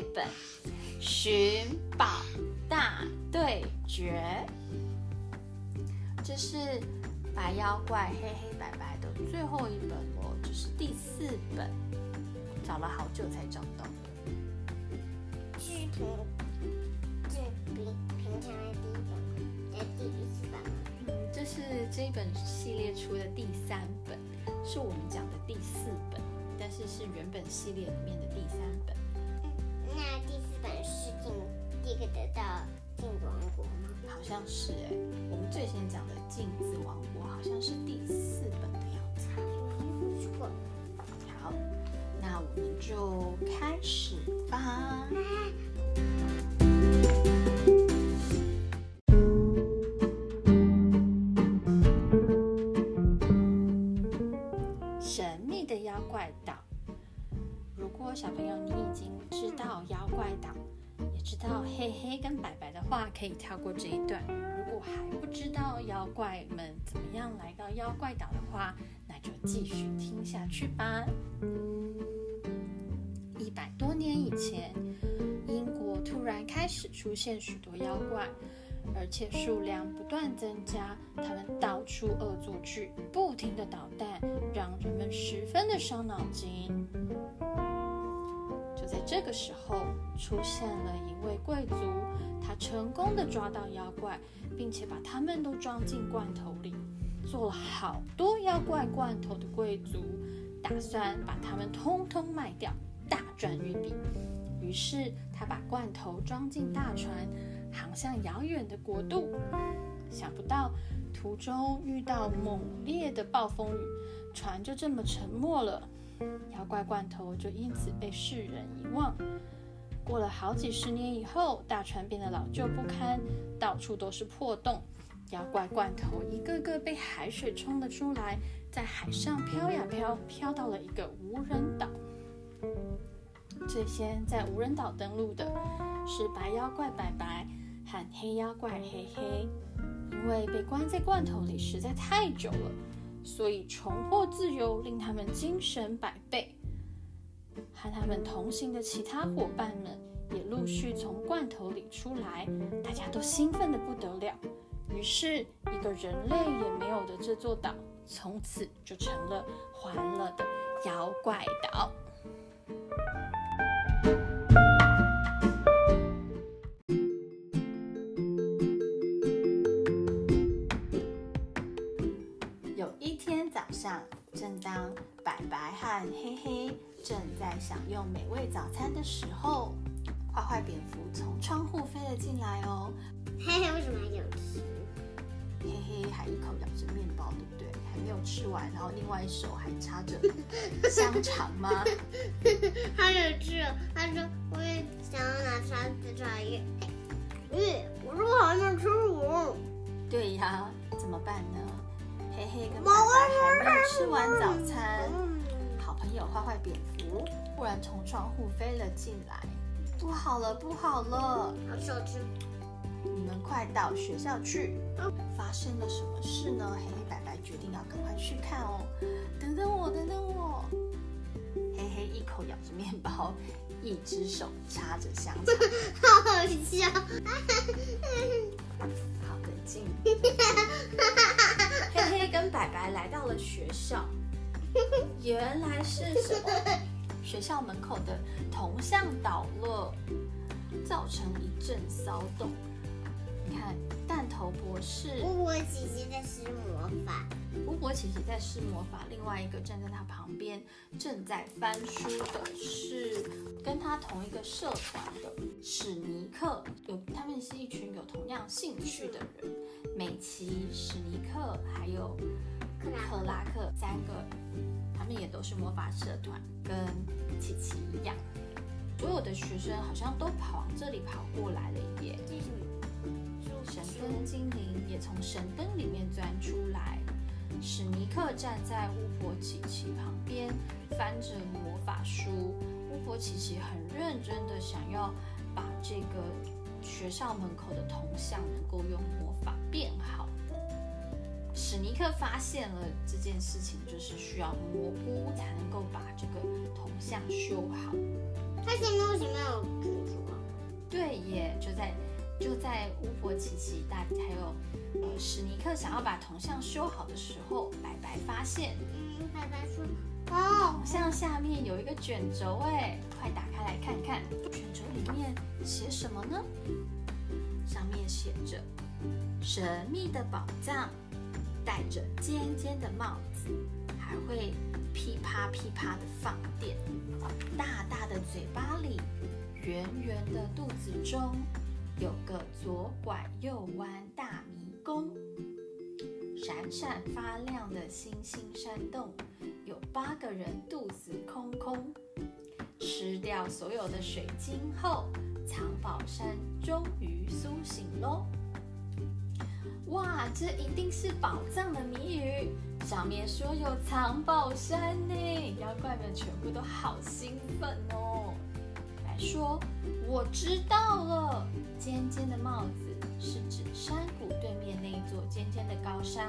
绘本《寻宝大对决》，这是白妖怪黑黑白白的最后一本了，这是第四本，找了好久才找到的。是平，是平平常的第一本，的第？嗯，这是这一本系列出的第三本，是我们讲的第四本，但是是原本系列里面的第三本。是进第一个得到镜子王国吗？好像是哎，我们最先讲的镜子王国好像是第四本的样子。不错。好，那我们就开始吧。小朋友你已经知道妖怪岛，也知道黑黑跟白白的话，可以跳过这一段。如果还不知道妖怪们怎么样来到妖怪岛的话，那就继续听下去吧。一百多年以前，英国突然开始出现许多妖怪，而且数量不断增加。他们到处恶作剧，不停的捣蛋，让人们十分的伤脑筋。这个时候，出现了一位贵族，他成功的抓到妖怪，并且把他们都装进罐头里，做了好多妖怪罐头的贵族，打算把它们通通卖掉，大赚一笔。于是他把罐头装进大船，航向遥远的国度。想不到途中遇到猛烈的暴风雨，船就这么沉没了。妖怪罐头就因此被世人遗忘。过了好几十年以后，大船变得老旧不堪，到处都是破洞。妖怪罐头一个个被海水冲了出来，在海上飘呀飘，飘到了一个无人岛。最先在无人岛登陆的是白妖怪白白和黑妖怪黑黑，因为被关在罐头里实在太久了。所以重获自由令他们精神百倍，和他们同行的其他伙伴们也陆续从罐头里出来，大家都兴奋的不得了。于是，一个人类也没有的这座岛，从此就成了欢乐的妖怪岛。和黑黑正在享用美味早餐的时候，坏坏蝙蝠从窗户飞了进来哦。嘿嘿，为什么还有吃？黑黑还一口咬着面包，对不对？还没有吃完，然后另外一手还插着香肠吗？他有吃，他说我也想要拿叉子抓鱼。咦，我说我还没吃完。对呀，怎么办呢？嘿嘿跟白白还没有吃完早餐。好朋友坏坏蝙蝠忽然从窗户飞了进来，不好了，不好了！好小吃。你们快到学校去！发生了什么事呢？黑黑白白决定要赶快去看哦。等等我，等等我。黑黑一口咬着面包，一只手插着香肠，原来是什么？学校门口的铜像倒了，造成一阵骚动。你看，弹头博士，巫婆姐姐在施魔法，巫婆姐姐在施魔法，另外一个站在她旁边正在翻书的是跟她同一个社团的史尼克，有他们是一群有同样兴趣的人，美琪、史尼克还有克拉克三个，他们也都是魔法社团，跟琪琪一样。所有的学生好像都跑往这里跑过来了耶。神灯精灵也从神灯里面钻出来。史尼克站在巫婆琪琪旁边，翻着魔法书。巫婆琪琪很认真的想要把这个学校门口的铜像能够用魔法变好。史尼克发现了这件事情，就是需要蘑菇才能够把这个铜像修好。他前面为什么有蜘蛛啊？对耶，就在就在巫婆琪琪大还有呃史尼克想要把铜像修好的时候，白白发现嗯，白白说，哦，铜像下面有一个卷轴，哎，快打开来看看，卷轴里面写什么呢？上面写着“神秘的宝藏”，戴着尖尖的帽子，还会噼啪噼啪的放电，大大的嘴巴里，圆圆的肚子中，有个左拐右弯大迷宫，闪闪发亮的星星山洞，有八个人肚子空空。吃掉所有的水晶后，藏宝山终于苏醒喽！哇，这一定是宝藏的谜语，上面说有藏宝山呢，妖怪们全部都好兴奋哦。来说，我知道了，尖尖的帽子是指山谷对面那一座尖尖的高山。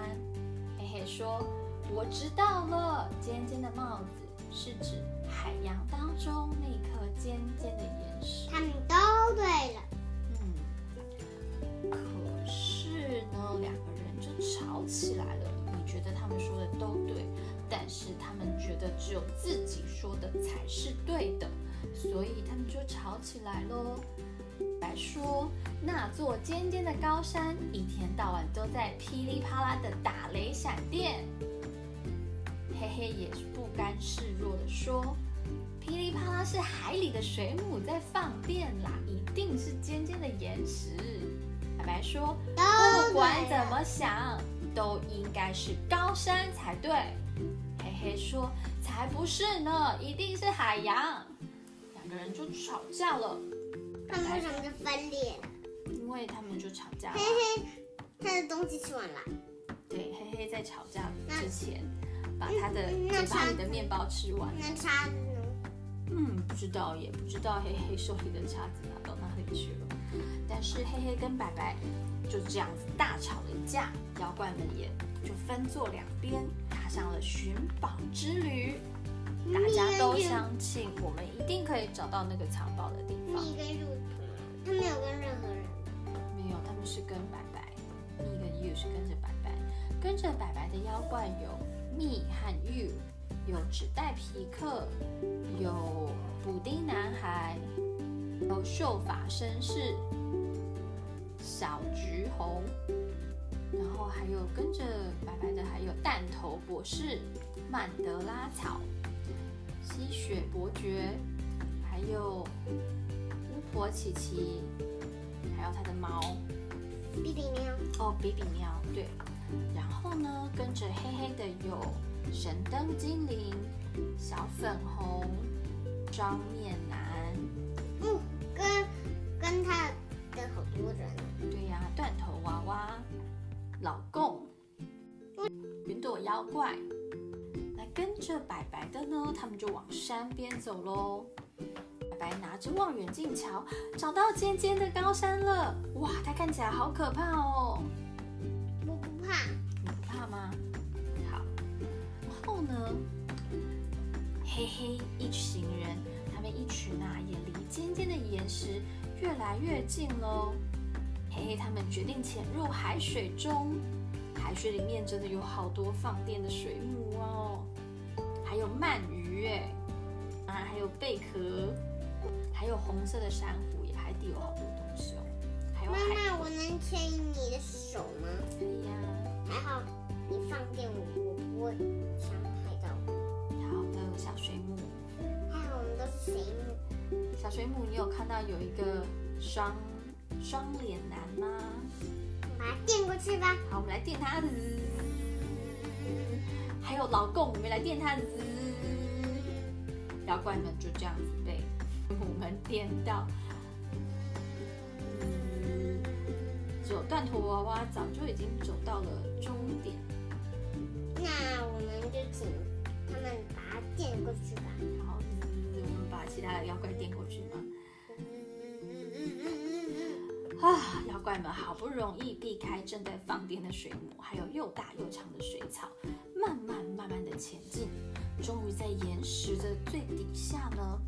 嘿嘿说，我知道了，尖尖的帽子是指海洋当中那颗尖尖的岩石。他们都对了。吵起来了。你觉得他们说的都对，但是他们觉得只有自己说的才是对的，所以他们就吵起来喽。来说，那座尖尖的高山一天到晚都在噼里啪啦的打雷闪电。嘿嘿也是不甘示弱的说：“噼里啪啦是海里的水母在放电啦，一定是尖尖的岩石。”白白说：“不管怎么想，都应该是高山才对。”嘿嘿说：“才不是呢，一定是海洋。”两个人就吵架了，他们为什么就分裂了？因为他们就吵架了嘿。嘿，他的东西吃完了。对，嘿嘿在吵架之前，把他的嘴巴里的面包吃完。那叉子呢？嗯，不知道，也不知道嘿嘿手里的叉子拿到哪里去了。但是嘿嘿跟白白就这样子大吵了一架，妖怪们也就分坐两边，踏上了寻宝之旅。大家都相信我们一定可以找到那个藏宝的地方。蜜跟入土啊，他没有跟任何人。没有，他们是跟白白，蜜跟 you 是跟着白白，跟着白白的妖怪有蜜和 you，有纸袋皮克，有补丁男孩，有秀发绅士，小橘红，然后还有跟着白白的还有弹头博士、曼德拉草、吸血伯爵，还有巫婆琪琪，还有他的猫。比比喵，哦，比比喵，对。然后呢，跟着黑黑的有神灯精灵、小粉红、妆面男，断头娃娃、老公、云朵妖怪。那跟着白白的呢，他们就往山边走喽。白白拿着望远镜瞧，找到尖尖的高山了。哇，它看起来好可怕哦。我不怕，你不怕吗？好，然后呢，嘿嘿，一行人，他们一群啊，也离尖尖的岩石越来越近喽。嘿嘿，他们决定潜入海水中，海水里面真的有好多放电的水母哦，还有鳗鱼哎，啊，还有贝壳，还有红色的珊瑚，也海底有好多东西哦，还有妈海妈，我能牵你的手吗？可以呀、还好你放电我，我不会伤害到你。好的，小水母。还好我们都是水母。小水母，你有看到有一个双双脸男吗？把它电过去吧。好，我们来电它。滋还有老公，我们来电它。滋妖怪们就这样子被我们电到。嗯只有断头娃娃早就已经走到了终点。那我们就请他们把它垫过去吧。好，我们把其他的妖怪垫过去吗？啊！妖怪们好不容易避开正在放电的水母，还有又大又长的水草，慢慢慢慢的前进。终于在岩石的最底下呢，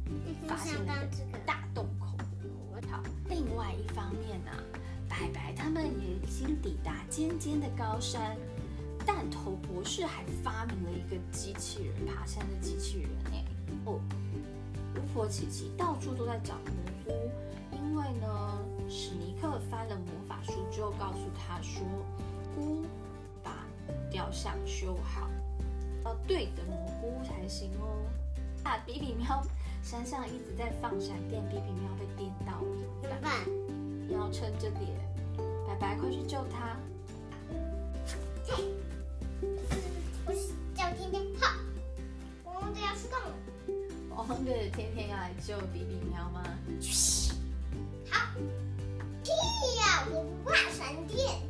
发现了一个大洞口。好，另外一方面呢，白白他们也已经抵达尖尖的高山。弹头博士还发明了一个机器人爬山的机器人呢。哦，巫婆琪琪到处都在找翻了魔法书之后告诉他说，菇把雕像修好，要对的蘑菇才行哦。啊，比比喵，山上一直在放闪电，比比喵被电到了，怎么办？你要撑着点，白白快去救他。我叫天天，好，我们都要出动了。我们的天天要来救比比喵吗？好，屁呀，我不怕闪电。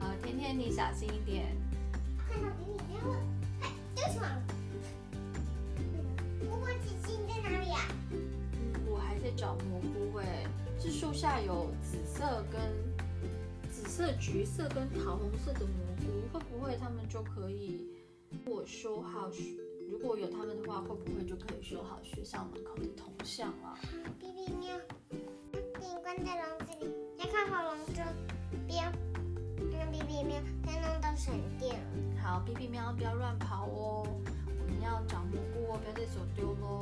好，天天你小心一点。看到比比喵了，嗨，丢去嘛。蘑菇姐姐你在哪里呀？我还在找蘑菇哎，这树下有紫色跟紫色、橘色跟桃红色的蘑菇，会不会他们就可以？如果修好学，如果有他们的话，会不会就可以修好学校门口的铜像了？比比喵，给你关在笼子里，要看好笼子，不要让比比喵再弄到闪电了。好，比比喵不要乱跑哦，我们要找蘑菇哦，不要再走丢喽。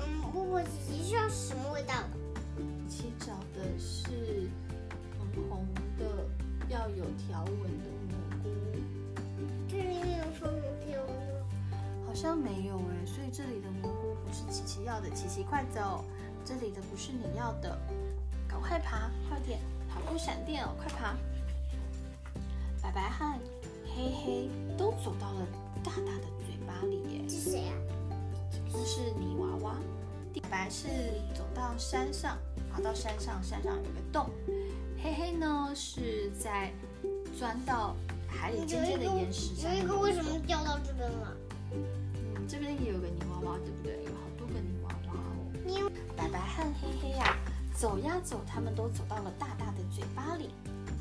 嗯，巫婆琪琪需要什么味道的？一起找的是红红的，要有条纹的蘑菇，这里面有什么条纹吗？好像没有哎，所以这里的蘑菇不是琪琪要的，琪琪快走，这里的不是你要的，赶快爬，快点，跑过闪电哦，快爬！白白和黑黑都走到了大大的嘴巴里耶，是谁啊？这是泥娃娃。白白是走到山上，爬到山上，山上有个洞。黑黑呢是在钻到海里尖尖的岩石上面。有一个为什么掉到这边了？嗯，这边也有个泥娃娃，对不对？走呀走，他们都走到了大大的嘴巴里。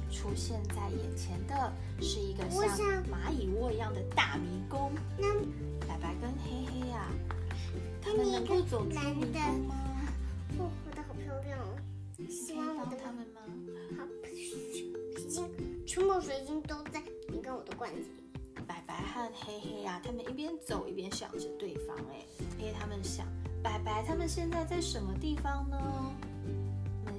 出现在眼前的是一个像蚂蚁窝一样的大迷宫。那白白跟黑黑呀、他们能够走出迷宫吗？哦，我的好漂亮哦！希望我的他们吗？好水晶，全部水晶都在你跟我的罐子里。白白和黑黑呀、他们一边走一边想着对方。哎，黑黑他们想，白白他们现在在什么地方呢？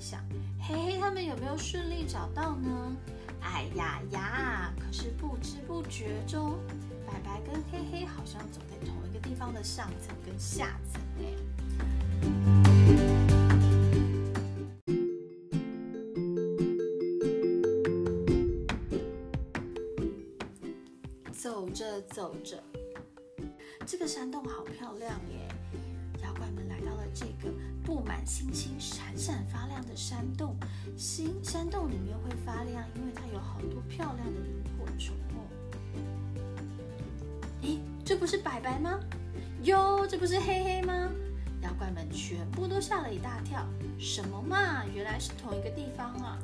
想，黑黑他们有没有顺利找到呢？哎呀呀！可是不知不觉中，白白跟黑黑好像走在同一个地方的上层跟下层。哎，走着走着，这个山洞好漂亮耶！来到了这个布满星星、闪闪发亮的山洞。星山洞里面会发亮，因为它有好多漂亮的萤火虫哦。咦，这不是白白吗？哟，这不是黑黑吗？妖怪们全部都吓了一大跳。什么嘛，原来是同一个地方啊！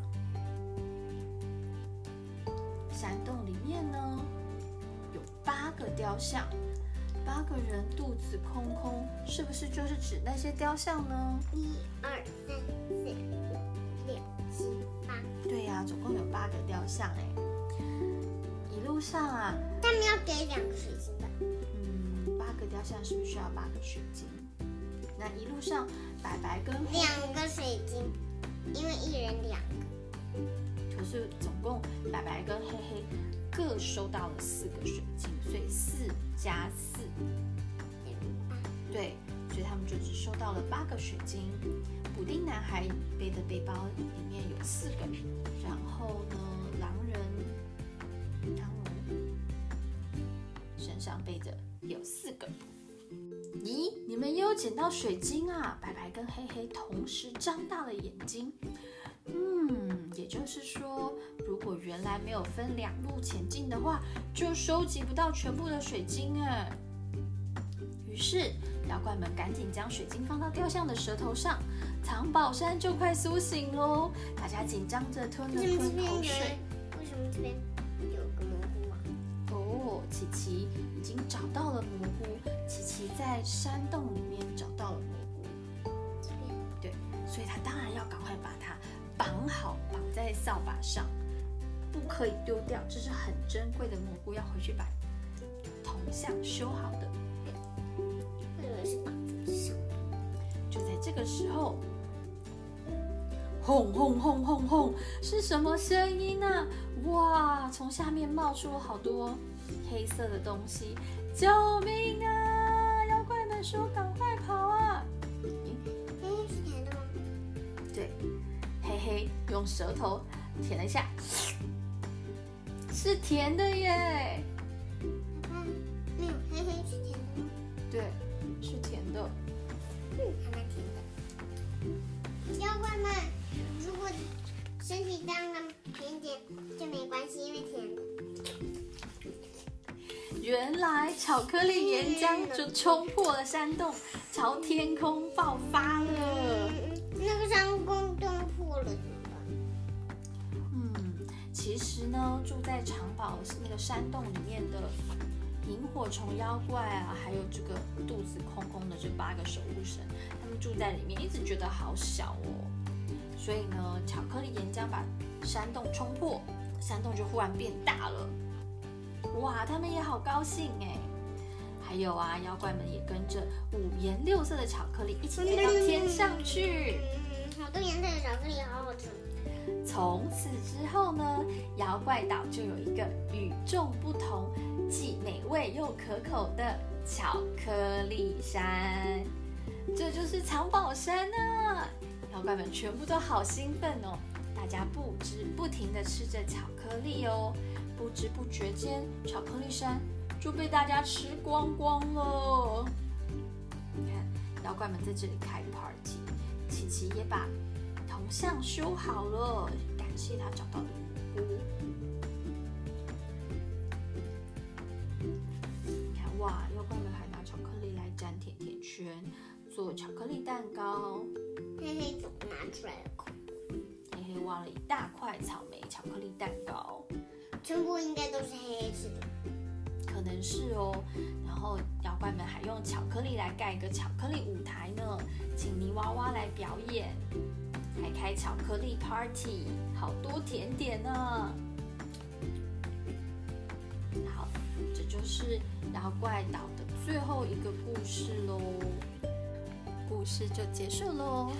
山洞里面呢，有八个雕像，八个人肚子空空，是不是就是指那些雕像呢？一二三四五六七八，对呀、总共有八个雕像哎。一路上啊，他们要给两个水晶的。嗯，八个雕像是不是需要八个水晶？那一路上，白白跟两个水晶，因为一人两个。可是总共白白跟黑黑各收到了四个水晶，所以四加四，等于八。对，所以他们就只收到了八个水晶。补丁男孩背的背包里面有四个，然后呢，狼人汤姆身上背着有四个。咦，你们也有捡到水晶啊！白白跟黑黑同时张大了眼睛。嗯，也就是说，如果原来没有分两路前进的话，就收集不到全部的水晶哎。于是，妖怪们赶紧将水晶放到雕像的舌头上，藏宝山就快苏醒喽！大家紧张着吞了吞口水。？为什么这边有个蘑菇啊？哦，琪琪琪已经找到了蘑菇，琪琪在山洞里面找到了蘑菇，对，所以他当然要赶快把它绑好，绑在扫把上，不可以丢掉，这是很珍贵的蘑菇，要回去把铜像修好的。我以为是绑在上。就在这个时候，轰轰轰轰轰，是什么声音呢、哇！从下面冒出了好多黑色的东西，救命啊！妖怪们说：“赶快用舌头舔了一下，是甜的耶。嗯，没有，嘿嘿，是甜的吗？对，是甜的。嗯，还蛮甜的。妖怪们，如果身体脏了甜点就没关系，因为甜的。原来巧克力岩浆就冲破了山洞，朝天空爆发了。嗯，那个山洞洞破了其实呢，住在城堡那个山洞里面的萤火虫妖怪啊，还有这个肚子空空的这八个守护神，他们住在里面，一直觉得好小哦。所以呢，巧克力岩浆把山洞冲破，山洞就忽然变大了。哇，他们也好高兴哎！还有啊，妖怪们也跟着五颜六色的巧克力一起飞到天上去。嗯，好多颜色的巧克力，好。从此之后呢，妖怪岛就有一个与众不同、既美味又可口的巧克力山，这就是藏宝山啊！妖怪们全部都好兴奋哦，大家不知不停的吃着巧克力哦，不知不觉间，巧克力山就被大家吃光光了。你看，妖怪们在这里开 party，琪琪也把铜像修好了，谢他找到的蘑菇。你看哇，妖怪们还拿巧克力来粘甜甜圈，做巧克力蛋糕。嘿嘿，怎么拿出来了？嘿嘿挖了一大块草莓巧克力蛋糕，全部应该都是黑黑吃的。可能是哦。然后妖怪们还用巧克力来盖一个巧克力舞台呢，请泥娃娃来表演，还开巧克力 party，好多甜点呢。好，这就是妖怪岛的最后一个故事喽，故事就结束喽。